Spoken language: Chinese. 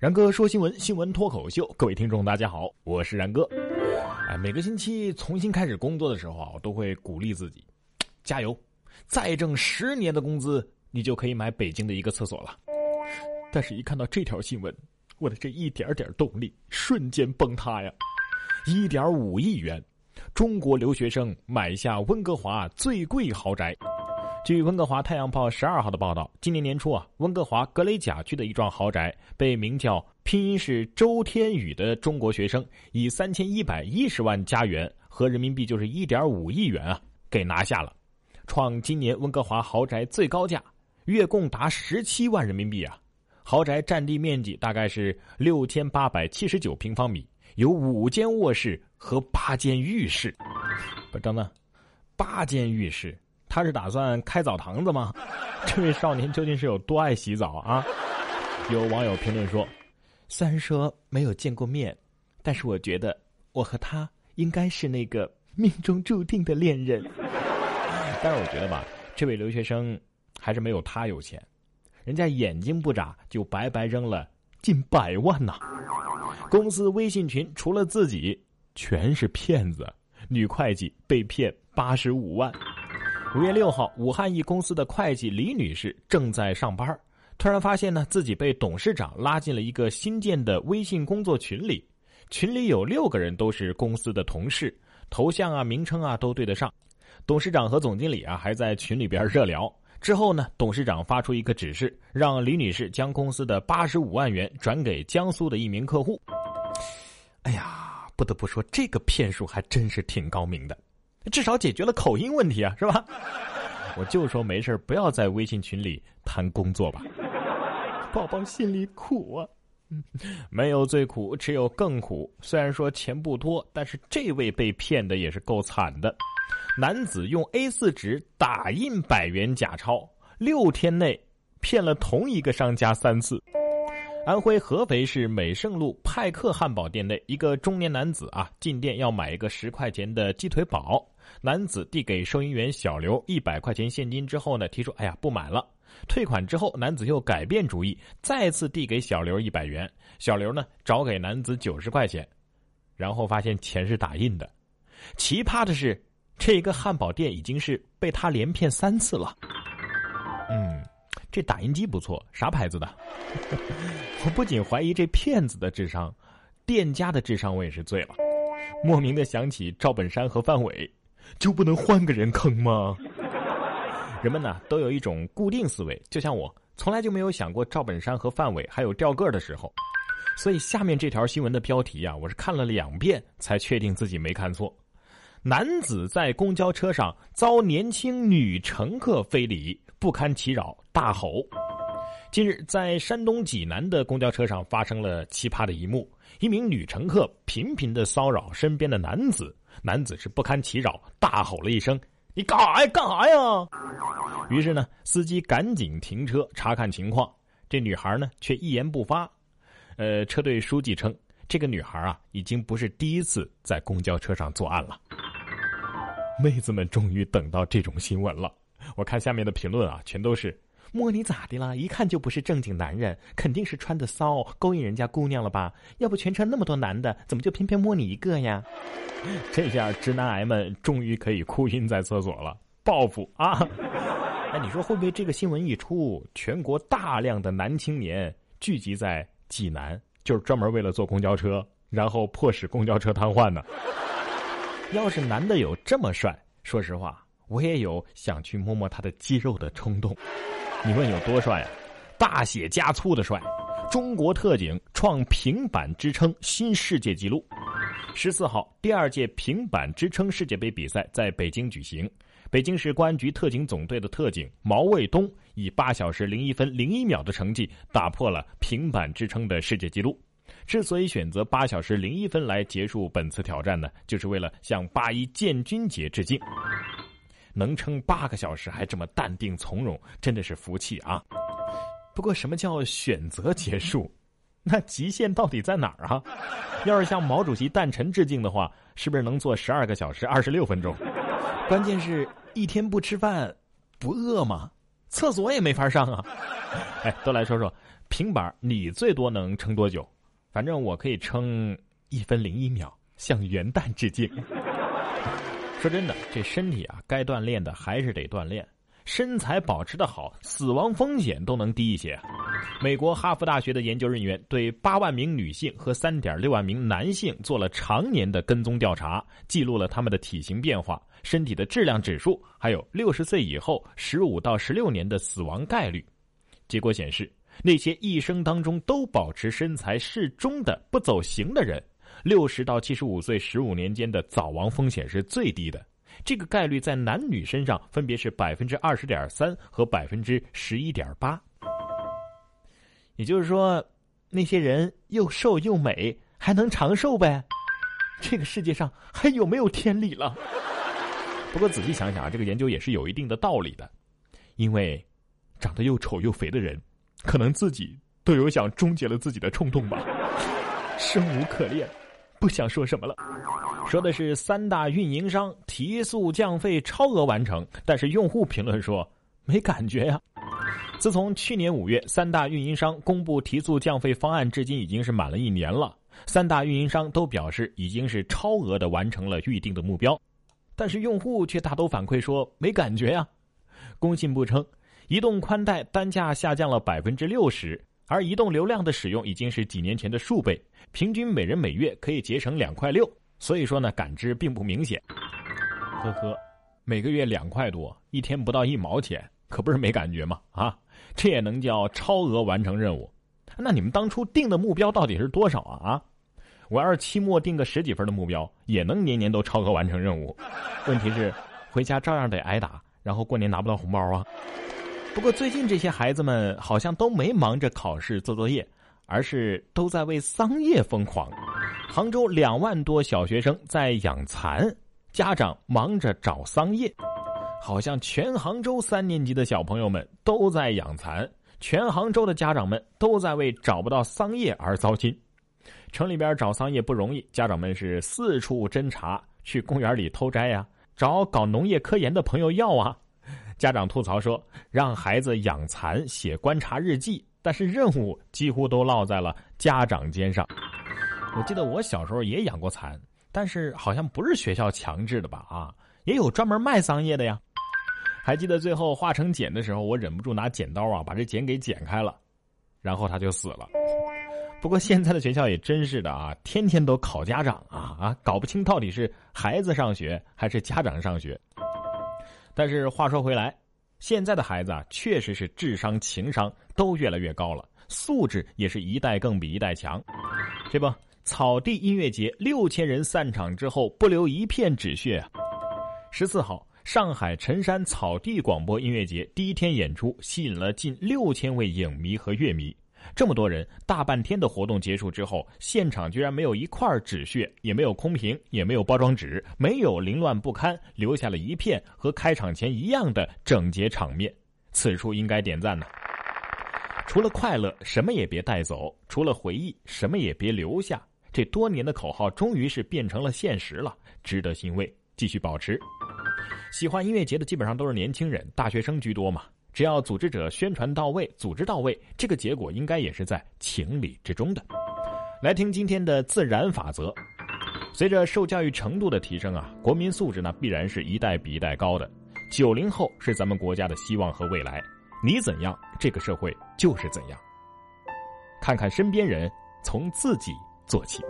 然哥说新闻，新闻脱口秀，各位听众大家好，我是然哥。哎，每个星期重新开始工作的时候啊，我都会鼓励自己，加油，再挣十年的工资，你就可以买北京的一个厕所了。但是，一看到这条新闻，我的这一点点动力瞬间崩塌呀！一点五亿元，中国留学生买下温哥华最贵豪宅。据温哥华太阳报十二号的报道，今年年初啊，温哥华格雷贾区的一幢豪宅被名叫拼音是周天宇的中国学生以三千一百一十万加元和人民币就是一点五亿元啊给拿下了，创今年温哥华豪宅最高价，月供达十七万人民币啊！豪宅占地面积大概是六千八百七十九平方米，有五间卧室和八间浴室。不，等等，八间浴室。他是打算开澡堂子吗？这位少年究竟是有多爱洗澡啊？有网友评论说：“虽然说没有见过面，但是我觉得我和他应该是那个命中注定的恋人。”但是我觉得吧，这位留学生还是没有他有钱，人家眼睛不眨就白白扔了近百万呐！公司微信群除了自己全是骗子，女会计被骗八十五万。五月六号，武汉一公司的会计李女士正在上班，突然发现呢自己被董事长拉进了一个新建的微信工作群里，群里有六个人都是公司的同事，头像啊、名称啊都对得上。董事长和总经理啊还在群里边热聊。之后呢，董事长发出一个指示，让李女士将公司的八十五万元转给江苏的一名客户。哎呀，不得不说，这个骗术还真是挺高明的。至少解决了口音问题啊，是吧？我就说没事不要在微信群里谈工作吧。宝宝心里苦啊，没有最苦，只有更苦。虽然说钱不多，但是这位被骗的也是够惨的。男子用 A4 纸打印百元假钞，六天内骗了同一个商家三次。安徽合肥市美盛路派克汉堡店内，一个中年男子啊进店要买一个十块钱的鸡腿堡。男子递给收银员小刘一百块钱现金之后呢，提出：“哎呀，不买了。”退款之后，男子又改变主意，再次递给小刘一百元。小刘呢找给男子九十块钱，然后发现钱是打印的。奇葩的是，这个汉堡店已经是被他连骗三次了。嗯。这打印机不错，啥牌子的？我不仅怀疑这骗子的智商，店家的智商我也是醉了。莫名的想起赵本山和范伟，就不能换个人坑吗？人们呢都有一种固定思维，就像我，从来就没有想过赵本山和范伟还有掉个的时候。所以下面这条新闻的标题呀，我是看了两遍才确定自己没看错。男子在公交车上遭年轻女乘客非礼。不堪其扰，大吼。近日，在山东济南的公交车上发生了奇葩的一幕：一名女乘客频频的骚扰身边的男子，男子是不堪其扰，大吼了一声：“你干啥呀？干啥呀？”于是呢，司机赶紧停车查看情况。这女孩呢，却一言不发。呃，车队书记称，这个女孩啊，已经不是第一次在公交车上作案了。妹子们终于等到这种新闻了。我看下面的评论啊，全都是摸你咋的了？一看就不是正经男人，肯定是穿的骚，勾引人家姑娘了吧？要不全车那么多男的，怎么就偏偏摸你一个呀？这下直男癌们终于可以哭晕在厕所了，报复啊！哎，你说会不会这个新闻一出，全国大量的男青年聚集在济南，就是专门为了坐公交车，然后迫使公交车瘫痪呢？要是男的有这么帅，说实话。我也有想去摸摸他的肌肉的冲动，你问有多帅啊？大写加粗的帅！中国特警创平板支撑新世界纪录。十四号，第二届平板支撑世界杯比赛在北京举行。北京市公安局特警总队的特警毛卫东以八小时零一分零一秒的成绩打破了平板支撑的世界纪录。之所以选择八小时零一分来结束本次挑战呢，就是为了向八一建军节致敬。能撑八个小时还这么淡定从容，真的是福气啊！不过什么叫选择结束？那极限到底在哪儿啊？要是向毛主席诞辰致敬的话，是不是能做十二个小时二十六分钟？关键是一天不吃饭不饿吗？厕所也没法上啊。哎，都来说说平板，你最多能撑多久？反正我可以撑一分零一秒，向元旦致敬。说真的，这身体啊，该锻炼的还是得锻炼。身材保持的好，死亡风险都能低一些。美国哈佛大学的研究人员对八万名女性和三点六万名男性做了常年的跟踪调查，记录了他们的体型变化、身体的质量指数，还有六十岁以后十五到十六年的死亡概率。结果显示，那些一生当中都保持身材适中的不走形的人。六十到七十五岁十五年间的早亡风险是最低的，这个概率在男女身上分别是百分之二十点三和百分之十一点八。也就是说，那些人又瘦又美，还能长寿呗？这个世界上还有没有天理了？不过仔细想想啊，这个研究也是有一定的道理的，因为长得又丑又肥的人，可能自己都有想终结了自己的冲动吧，生无可恋。不想说什么了，说的是三大运营商提速降费超额完成，但是用户评论说没感觉呀。自从去年五月三大运营商公布提速降费方案，至今已经是满了一年了。三大运营商都表示已经是超额的完成了预定的目标，但是用户却大都反馈说没感觉呀。工信部称，移动宽带单价下降了百分之六十。而移动流量的使用已经是几年前的数倍，平均每人每月可以节省两块六，所以说呢，感知并不明显。呵呵，每个月两块多，一天不到一毛钱，可不是没感觉吗？啊，这也能叫超额完成任务？那你们当初定的目标到底是多少啊？啊，我要是期末定个十几分的目标，也能年年都超额完成任务。问题是，回家照样得挨打，然后过年拿不到红包啊。不过最近这些孩子们好像都没忙着考试做作业，而是都在为桑叶疯狂。杭州两万多小学生在养蚕，家长忙着找桑叶，好像全杭州三年级的小朋友们都在养蚕，全杭州的家长们都在为找不到桑叶而糟心。城里边找桑叶不容易，家长们是四处侦查，去公园里偷摘呀，找搞农业科研的朋友要啊。家长吐槽说：“让孩子养蚕、写观察日记，但是任务几乎都落在了家长肩上。”我记得我小时候也养过蚕，但是好像不是学校强制的吧？啊，也有专门卖桑叶的呀。还记得最后化成茧的时候，我忍不住拿剪刀啊，把这茧给剪开了，然后它就死了。不过现在的学校也真是的啊，天天都考家长啊啊，搞不清到底是孩子上学还是家长上学。但是话说回来，现在的孩子啊，确实是智商、情商都越来越高了，素质也是一代更比一代强。这不，草地音乐节六千人散场之后，不留一片纸屑啊！十四号，上海辰山草地广播音乐节第一天演出，吸引了近六千位影迷和乐迷。这么多人，大半天的活动结束之后，现场居然没有一块纸屑，也没有空瓶，也没有包装纸，没有凌乱不堪，留下了一片和开场前一样的整洁场面。此处应该点赞呢。除了快乐，什么也别带走；除了回忆，什么也别留下。这多年的口号，终于是变成了现实了，值得欣慰。继续保持。喜欢音乐节的基本上都是年轻人，大学生居多嘛。只要组织者宣传到位，组织到位，这个结果应该也是在情理之中的。来听今天的自然法则：随着受教育程度的提升啊，国民素质呢必然是一代比一代高的。九零后是咱们国家的希望和未来，你怎样，这个社会就是怎样。看看身边人，从自己做起。